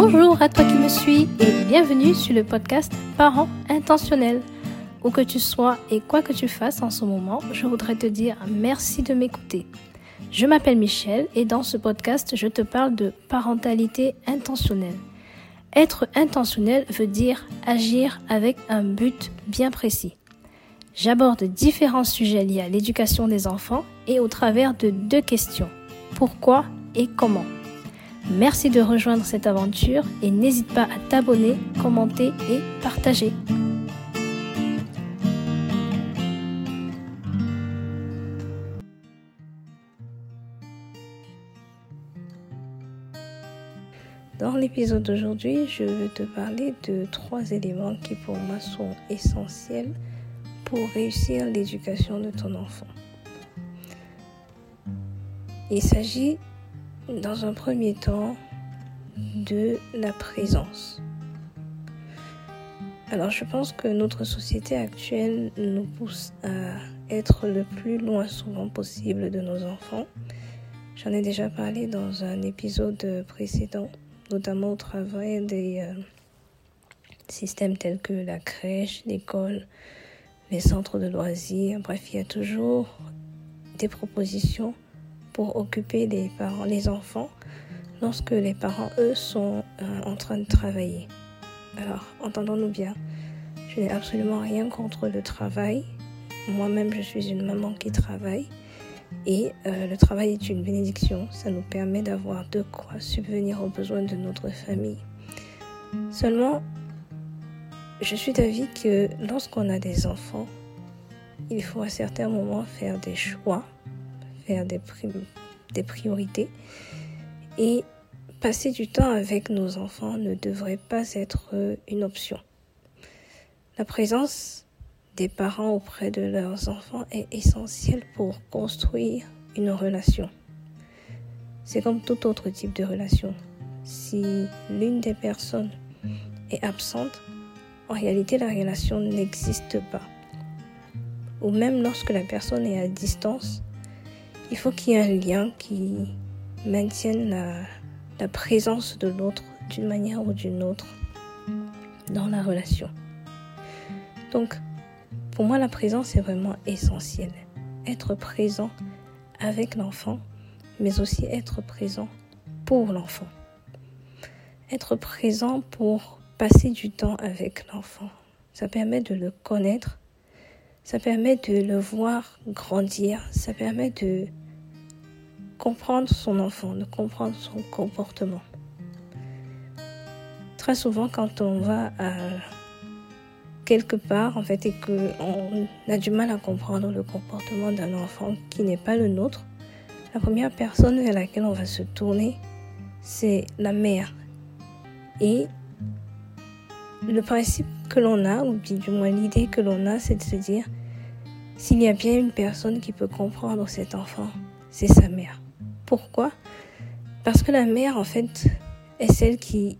Bonjour à toi qui me suis et bienvenue sur le podcast Parents intentionnels. Où que tu sois et quoi que tu fasses en ce moment, je voudrais te dire merci de m'écouter. Je m'appelle Michel et dans ce podcast, je te parle de parentalité intentionnelle. Être intentionnel veut dire agir avec un but bien précis. J'aborde différents sujets liés à l'éducation des enfants et au travers de deux questions. Pourquoi et comment? Merci de rejoindre cette aventure et n'hésite pas à t'abonner, commenter et partager. Dans l'épisode d'aujourd'hui, je veux te parler de trois éléments qui pour moi sont essentiels pour réussir l'éducation de ton enfant. Il s'agit dans un premier temps de la présence. Alors je pense que notre société actuelle nous pousse à être le plus loin souvent possible de nos enfants. J'en ai déjà parlé dans un épisode précédent notamment au travail des euh, systèmes tels que la crèche, l'école, les centres de loisirs. Bref, il y a toujours des propositions pour occuper les parents, les enfants, lorsque les parents, eux, sont euh, en train de travailler. Alors, entendons-nous bien, je n'ai absolument rien contre le travail. Moi-même, je suis une maman qui travaille. Et euh, le travail est une bénédiction, ça nous permet d'avoir de quoi subvenir aux besoins de notre famille. Seulement, je suis d'avis que lorsqu'on a des enfants, il faut à certains moments faire des choix, faire des, des priorités. Et passer du temps avec nos enfants ne devrait pas être une option. La présence des parents auprès de leurs enfants est essentiel pour construire une relation. C'est comme tout autre type de relation. Si l'une des personnes est absente, en réalité la relation n'existe pas. Ou même lorsque la personne est à distance, il faut qu'il y ait un lien qui maintienne la, présence de l'autre d'une manière ou d'une autre dans la relation. Donc, pour moi, la présence est vraiment essentielle. Être présent avec l'enfant, mais aussi être présent pour l'enfant. Être présent pour passer du temps avec l'enfant. Ça permet de le connaître, ça permet de le voir grandir, ça permet de comprendre son enfant, de comprendre son comportement. Très souvent, quand on va quelque part, en fait, et qu'on a du mal à comprendre le comportement d'un enfant qui n'est pas le nôtre, la première personne vers laquelle on va se tourner, c'est la mère. Et le principe que l'on a, ou du moins l'idée que l'on a, c'est de se dire, s'il y a bien une personne qui peut comprendre cet enfant, c'est sa mère. Pourquoi? Parce que la mère, en fait, est celle qui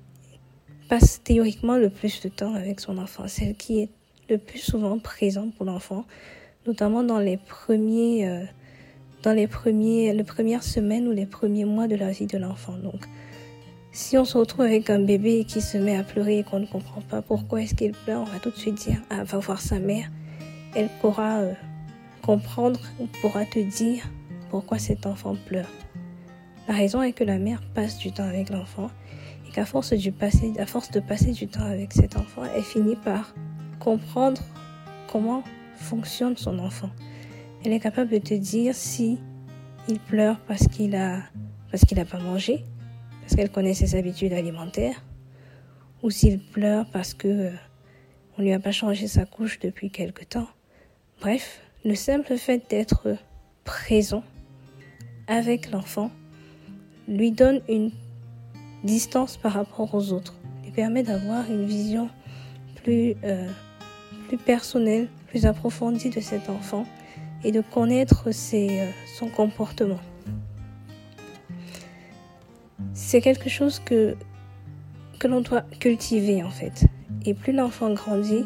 passe théoriquement le plus de temps avec son enfant, celle qui est le plus souvent présente pour l'enfant, notamment dans les premiers, euh, dans les premiers, les premières semaines ou les premiers mois de la vie de l'enfant. Donc, si on se retrouve avec un bébé qui se met à pleurer et qu'on ne comprend pas pourquoi est-ce qu'il pleure, on va tout de suite dire, ah, va voir sa mère. Elle pourra euh, comprendre ou pourra te dire pourquoi cet enfant pleure. La raison est que la mère passe du temps avec l'enfant et qu'à force, force de passer du temps avec cet enfant, elle finit par comprendre comment fonctionne son enfant. Elle est capable de te dire si il pleure parce qu'il a n'a pas mangé, parce qu'elle connaît ses habitudes alimentaires, ou s'il pleure parce que euh, on lui a pas changé sa couche depuis quelque temps. Bref, le simple fait d'être présent avec l'enfant lui donne une distance par rapport aux autres, lui permet d'avoir une vision plus, euh, personnelle, plus approfondie de cet enfant et de connaître euh, son comportement. C'est quelque chose que l'on doit cultiver en fait. Et plus l'enfant grandit,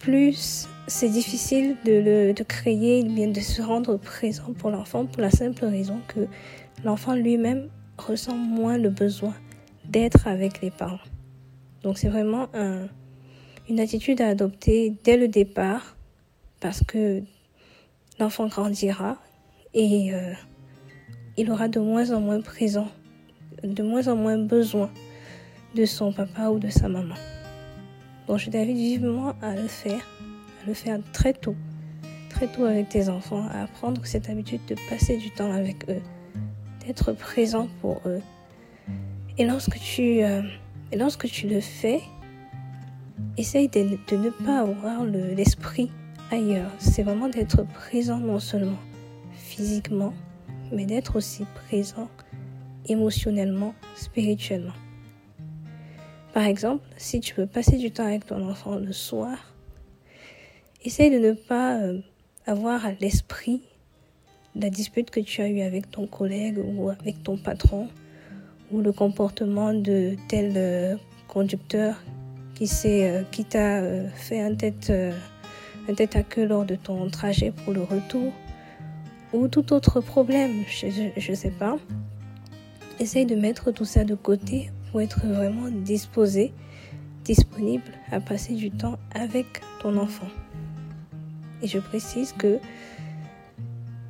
plus c'est difficile de, le, de créer, bien de se rendre présent pour l'enfant pour la simple raison que l'enfant lui-même ressent moins le besoin d'être avec les parents. Donc c'est vraiment une attitude à adopter dès le départ parce que l'enfant grandira et euh, il aura de moins en moins présent, de moins en moins besoin de son papa ou de sa maman. Donc je t'invite vivement à le faire, le faire très tôt, très tôt avec tes enfants, à apprendre cette habitude de passer du temps avec eux, d'être présent pour eux. Et lorsque tu, euh, et lorsque tu le fais, essaye de, ne pas avoir l'esprit ailleurs. C'est vraiment d'être présent non seulement physiquement, mais d'être aussi présent émotionnellement, spirituellement. Par exemple, si tu veux passer du temps avec ton enfant le soir, essaye de ne pas euh, avoir à l'esprit la dispute que tu as eue avec ton collègue ou avec ton patron ou le comportement de tel euh, conducteur qui, euh, t'a fait tête, un tête à queue lors de ton trajet pour le retour ou tout autre problème, je ne sais pas. Essaye de mettre tout ça de côté pour être vraiment disposé, disponible à passer du temps avec ton enfant. Et je précise que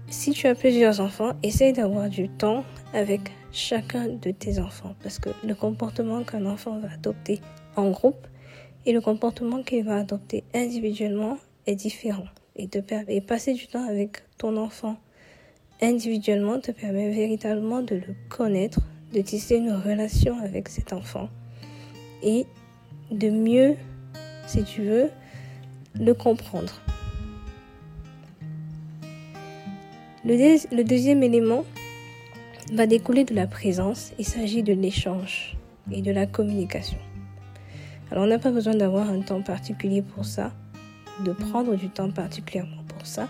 si tu as plusieurs enfants, essaye d'avoir du temps avec chacun de tes enfants parce que le comportement qu'un enfant va adopter en groupe et le comportement qu'il va adopter individuellement est différent. Et, te, et passer du temps avec ton enfant individuellement te permet véritablement de le connaître, de tisser une relation avec cet enfant et de mieux, si tu veux, le comprendre. Le, deuxième élément va découler de la présence. Il s'agit de l'échange et de la communication. Alors on n'a pas besoin d'avoir un temps particulier pour ça, de prendre du temps particulièrement pour ça.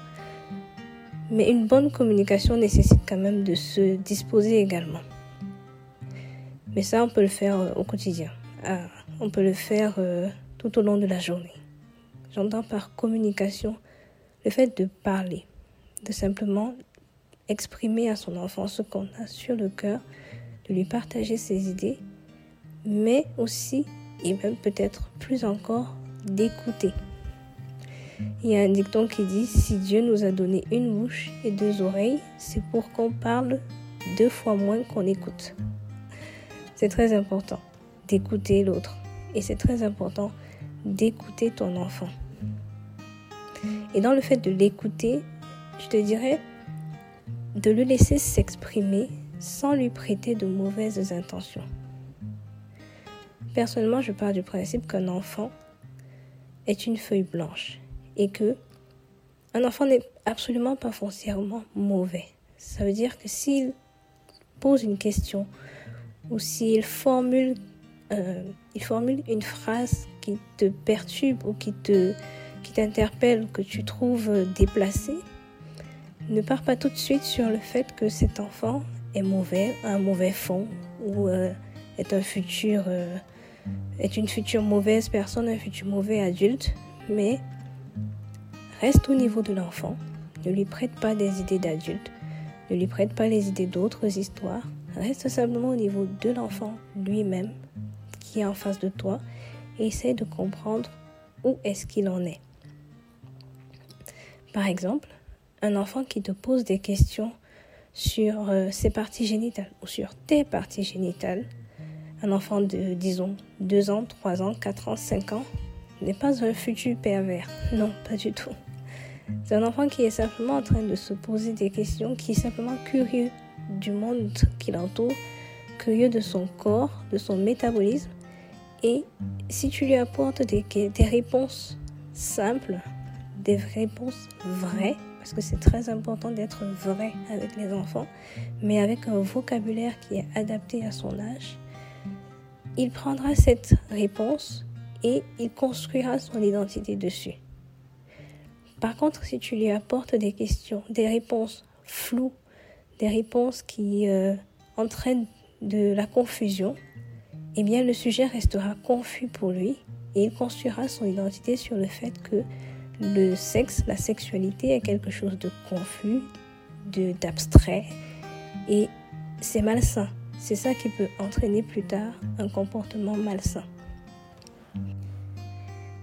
Mais une bonne communication nécessite quand même de se disposer également. Mais ça, on peut le faire euh, au quotidien. Ah, on peut le faire euh, tout au long de la journée. J'entends par communication le fait de parler, de simplement exprimer à son enfant ce qu'on a sur le cœur, de lui partager ses idées, mais aussi, et même peut-être plus encore, d'écouter. Il y a un dicton qui dit, si Dieu nous a donné une bouche et deux oreilles, c'est pour qu'on parle deux fois moins qu'on écoute. C'est très important d'écouter l'autre. Et c'est très important d'écouter ton enfant. Et dans le fait de l'écouter, je te dirais de le laisser s'exprimer sans lui prêter de mauvaises intentions. Personnellement, je pars du principe qu'un enfant est une feuille blanche et que un enfant n'est absolument pas foncièrement mauvais. Ça veut dire que s'il pose une question ou s'il formule, euh, une phrase qui te perturbe ou qui te qui t'interpelle, que tu trouves déplacée, ne pars pas tout de suite sur le fait que cet enfant est mauvais, un mauvais fond ou euh, est futur euh, est une future mauvaise personne, un futur mauvais adulte, mais reste au niveau de l'enfant, ne lui prête pas des idées d'adulte, ne lui prête pas les idées d'autres histoires, Reste simplement au niveau de l'enfant lui-même qui est en face de toi et essaie de comprendre où est-ce qu'il en est. Par exemple, un enfant qui te pose des questions sur euh, ses parties génitales ou sur tes parties génitales, un enfant de, disons, 2 ans, 3 ans, 4 ans, 5 ans, n'est pas un futur pervers. Non, pas du tout. C'est un enfant qui est simplement en train de se poser des questions, qui est simplement curieux du monde qui l'entoure, curieux de son corps, de son métabolisme. Et si tu lui apportes des, des réponses simples, des réponses vraies, parce que c'est très important d'être vrai avec les enfants, mais avec un vocabulaire qui est adapté à son âge, il prendra cette réponse et il construira son identité dessus. Par contre, si tu lui apportes des questions, des réponses floues, des réponses qui euh, entraînent de la confusion, eh bien le sujet restera confus pour lui et il construira son identité sur le fait que le sexe, la sexualité est quelque chose de confus, de d'abstrait et c'est malsain. c'est ça qui peut entraîner plus tard un comportement malsain.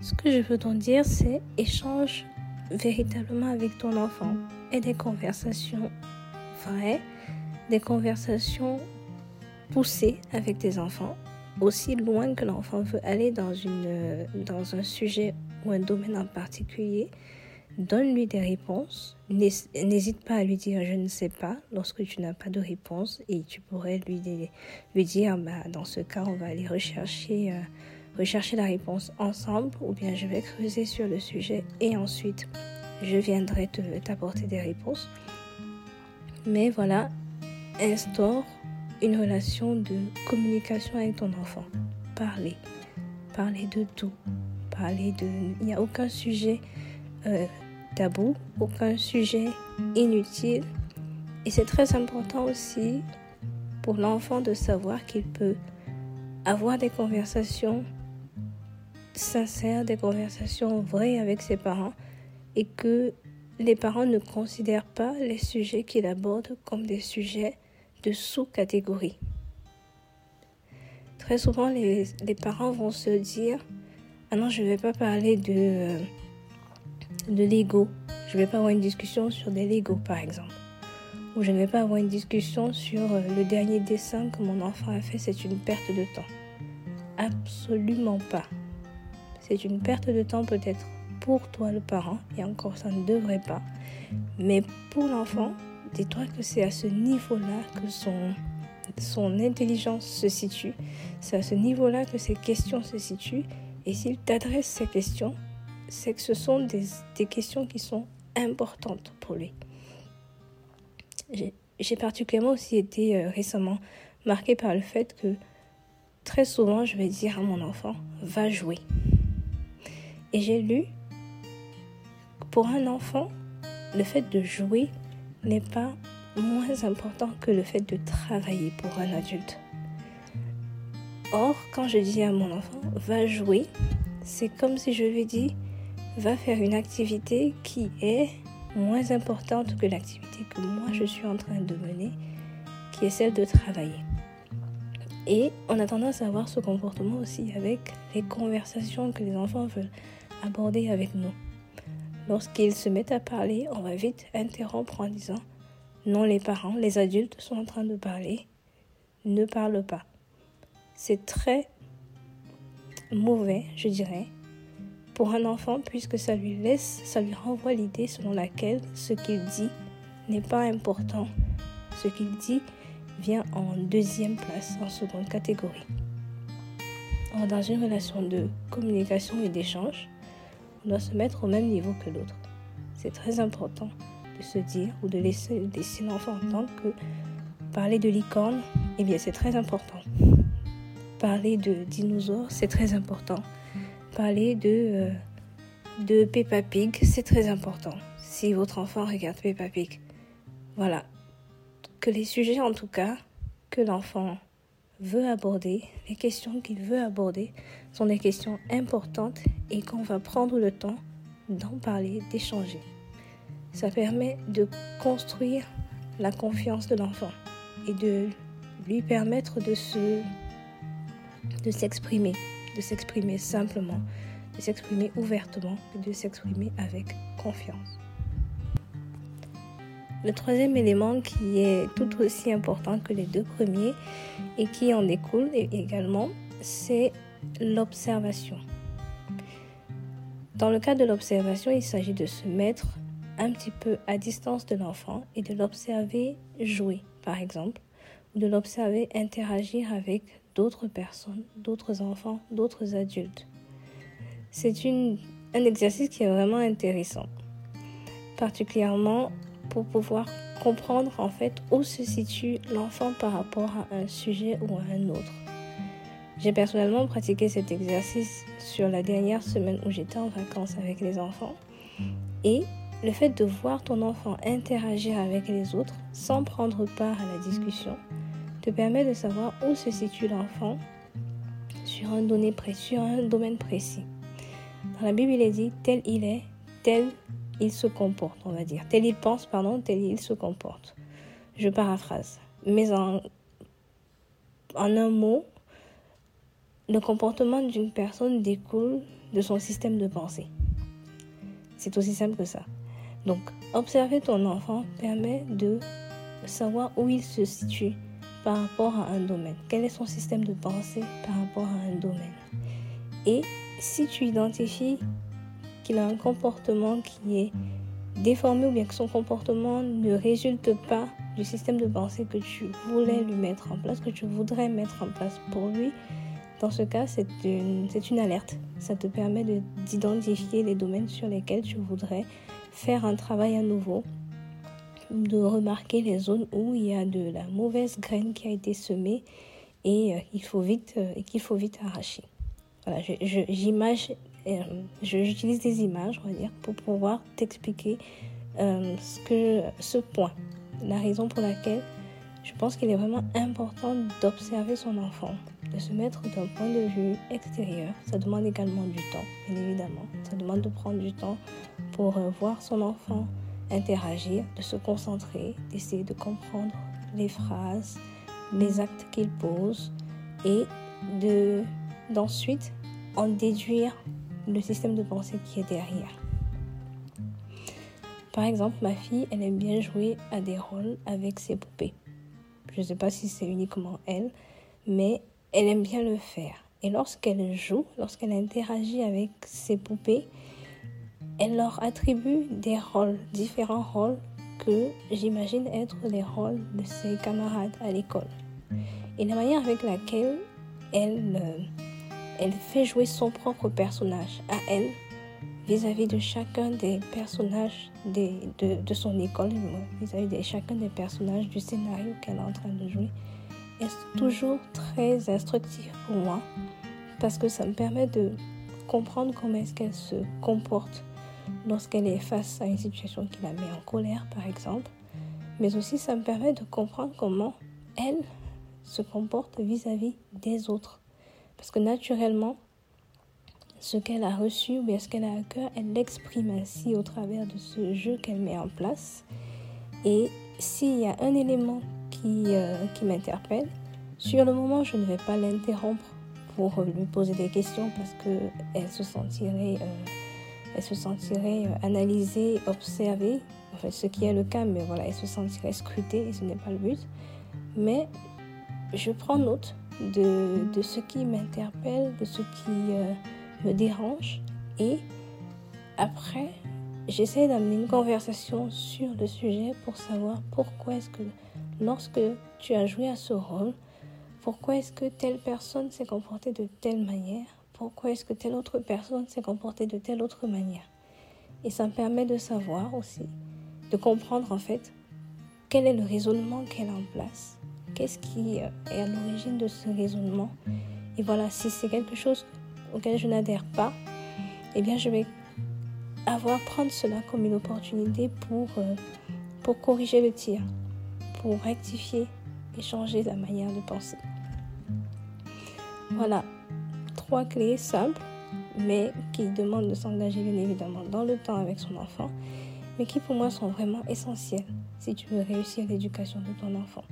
Ce que je veux t'en dire, c'est échange véritablement avec ton enfant et des conversations vraies, des conversations poussées avec tes enfants, aussi loin que l'enfant veut aller dans, une, dans un sujet ou un domaine en particulier. Donne-lui des réponses. N'hésite pas à lui dire je ne sais pas lorsque tu n'as pas de réponse et tu pourrais lui, dire bah, dans ce cas on va aller rechercher, euh, rechercher la réponse ensemble ou bien je vais creuser sur le sujet et ensuite je viendrai t'apporter des réponses. Mais voilà, instaure une relation de communication avec ton enfant. Parler. Parler de tout. Il n'y a aucun sujet euh, tabou, aucun sujet inutile. Et c'est très important aussi pour l'enfant de savoir qu'il peut avoir des conversations sincères, des conversations vraies avec ses parents et que les parents ne considèrent pas les sujets qu'il aborde comme des sujets de sous-catégorie. Très souvent, les, parents vont se dire Ah non, je ne vais pas parler de, euh, de Lego. Je ne vais pas avoir une discussion sur des Lego, par exemple. Ou je ne vais pas avoir une discussion sur euh, le dernier dessin que mon enfant a fait. C'est une perte de temps. Absolument pas. C'est une perte de temps peut-être pour toi le parent, et encore ça ne devrait pas. Mais pour l'enfant, dis-toi que c'est à ce niveau-là que son, son intelligence se situe. C'est à ce niveau-là que ses questions se situent. Et s'il t'adresse ces questions, c'est que ce sont des, questions qui sont importantes pour lui. J'ai particulièrement aussi été euh, récemment marquée par le fait que très souvent, je vais dire à mon enfant, va jouer. Et j'ai lu, pour un enfant, le fait de jouer n'est pas moins important que le fait de travailler pour un adulte. Or, quand je dis à mon enfant, va jouer, c'est comme si je lui dis, va faire une activité qui est moins importante que l'activité que moi je suis en train de mener, qui est celle de travailler. Et on a tendance à avoir ce comportement aussi avec les conversations que les enfants veulent aborder avec nous. Lorsqu'ils se mettent à parler, on va vite interrompre en disant Non, les parents, les adultes sont en train de parler, ne parle pas. C'est très mauvais, je dirais, pour un enfant puisque ça lui laisse, ça lui renvoie l'idée selon laquelle ce qu'il dit n'est pas important. Ce qu'il dit vient en deuxième place, en seconde catégorie. dans une relation de communication et d'échange, on doit se mettre au même niveau que l'autre. C'est très important de se dire ou de laisser, laisser l'enfant entendre que parler de licorne, eh bien c'est très important. Parler de dinosaures, c'est très important. Parler de, euh, de Peppa Pig, c'est très important. Si votre enfant regarde Peppa Pig, voilà. Que les sujets en tout cas que l'enfant veut aborder, les questions qu'il veut aborder sont des questions importantes et qu'on va prendre le temps d'en parler, d'échanger. Ça permet de construire la confiance de l'enfant et de lui permettre de se de s'exprimer, de s'exprimer simplement, de s'exprimer ouvertement, de s'exprimer avec confiance. Le troisième élément qui est tout aussi important que les deux premiers et qui en découle également, c'est l'observation. Dans le cas de l'observation, il s'agit de se mettre un petit peu à distance de l'enfant et de l'observer jouer, par exemple, ou de l'observer interagir avec d'autres personnes, d'autres enfants, d'autres adultes. C'est un exercice qui est vraiment intéressant, particulièrement pour pouvoir comprendre en fait où se situe l'enfant par rapport à un sujet ou à un autre. J'ai personnellement pratiqué cet exercice sur la dernière semaine où j'étais en vacances avec les enfants et le fait de voir ton enfant interagir avec les autres sans prendre part à la discussion te permet de savoir où se situe l'enfant sur un, donné sur un domaine précis. Dans la Bible, il est dit tel il est, tel il se comporte, on va dire. Tel il pense, pardon, tel il se comporte. Je paraphrase. Mais en en un mot, le comportement d'une personne découle de son système de pensée. C'est aussi simple que ça. Donc, observer ton enfant permet de savoir où il se situe par rapport à un domaine. Quel est son système de pensée par rapport à un domaine? Et si tu identifies qu'il a un comportement qui est déformé ou bien que son comportement ne résulte pas du système de pensée que tu voulais lui mettre en place, que tu voudrais mettre en place pour lui, dans ce cas, c'est une, une alerte. Ça te permet d'identifier les domaines sur lesquels tu voudrais faire un travail à nouveau, de remarquer les zones où il y a de la mauvaise graine qui a été semée et euh, il faut vite euh, qu'il faut vite arracher. Voilà, j'image, euh, j'utilise des images, on va dire, pour pouvoir t'expliquer ce que ce point, la raison pour laquelle je pense qu'il est vraiment important d'observer son enfant, de se mettre d'un point de vue extérieur. Ça demande également du temps, bien évidemment. Ça demande de prendre du temps pour voir son enfant interagir, de se concentrer, d'essayer de comprendre les phrases, les actes qu'il pose et de d'ensuite en déduire le système de pensée qui est derrière. Par exemple, ma fille, elle aime bien jouer à des rôles avec ses poupées. Je ne sais pas si c'est uniquement elle, mais elle aime bien le faire. Et lorsqu'elle joue, lorsqu'elle interagit avec ses poupées, elle leur attribue des rôles, différents rôles que j'imagine être les rôles de ses camarades à l'école. Et la manière avec laquelle elle, euh, elle fait jouer son propre personnage à elle vis-à-vis de chacun des personnages de, de, son école, vis-à-vis de chacun des personnages du scénario qu'elle est en train de jouer, est toujours très instructif pour moi parce que ça me permet de comprendre comment est-ce qu'elle se comporte lorsqu'elle est face à une situation qui la met en colère, par exemple. Mais aussi, ça me permet de comprendre comment elle se comporte vis-à-vis -vis des autres. Parce que naturellement, ce qu'elle a reçu ou bien ce qu'elle a à cœur, elle l'exprime ainsi au travers de ce jeu qu'elle met en place. Et s'il y a un élément qui, euh, qui m'interpelle, sur le moment, je ne vais pas l'interrompre pour lui poser des questions parce qu'elle se sentirait, euh, elle se sentirait euh, analysée, observée, en fait, ce qui est le cas, mais voilà, elle se sentirait scrutée et ce n'est pas le but. Mais je prends note de, de ce qui m'interpelle, de ce qui me dérange. Et après j'essaie d'amener une conversation sur le sujet pour savoir pourquoi est-ce que lorsque tu as joué à ce rôle, pourquoi est-ce que telle personne s'est comportée de telle manière, pourquoi est-ce que telle autre personne s'est comportée de telle autre manière. Et ça me permet de savoir aussi, de comprendre en fait quel est le raisonnement qu'elle a en place, qu'est-ce qui euh, est à l'origine de ce raisonnement. Et voilà, si c'est quelque chose auquel je n'adhère pas, eh bien je vais avoir prendre cela comme une opportunité pour, euh, pour corriger le tir, pour rectifier et changer la manière de penser. Voilà, trois clés simples, mais qui demandent de s'engager bien évidemment dans le temps avec son enfant, mais qui pour moi sont vraiment essentielles si tu veux réussir l'éducation de ton enfant.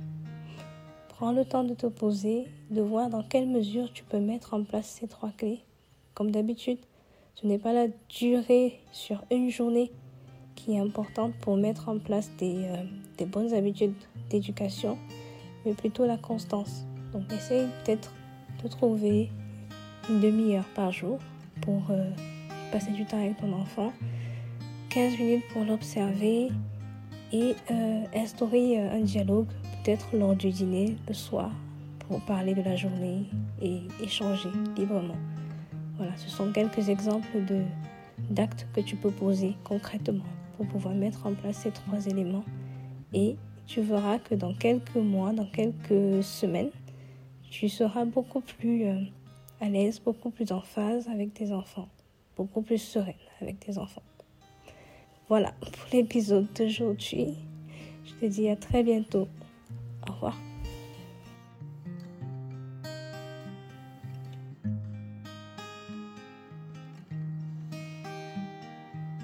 Prends le temps de te poser, de voir dans quelle mesure tu peux mettre en place ces trois clés comme d'habitude, ce n'est pas la durée sur une journée qui est importante pour mettre en place des, euh, bonnes habitudes d'éducation, mais plutôt la constance. Donc essaye peut-être de trouver une demi-heure par jour pour euh, passer du temps avec ton enfant, 15 minutes pour l'observer et euh, instaurer un dialogue peut-être lors du dîner le soir pour parler de la journée et échanger librement. Voilà, ce sont quelques exemples de, d'actes que tu peux poser concrètement pour pouvoir mettre en place ces trois éléments. Et tu verras que dans quelques mois, dans quelques semaines, tu seras beaucoup plus euh, à l'aise, beaucoup plus en phase avec tes enfants, beaucoup plus sereine avec tes enfants. Voilà pour l'épisode d'aujourd'hui. Je te dis à très bientôt. Au revoir.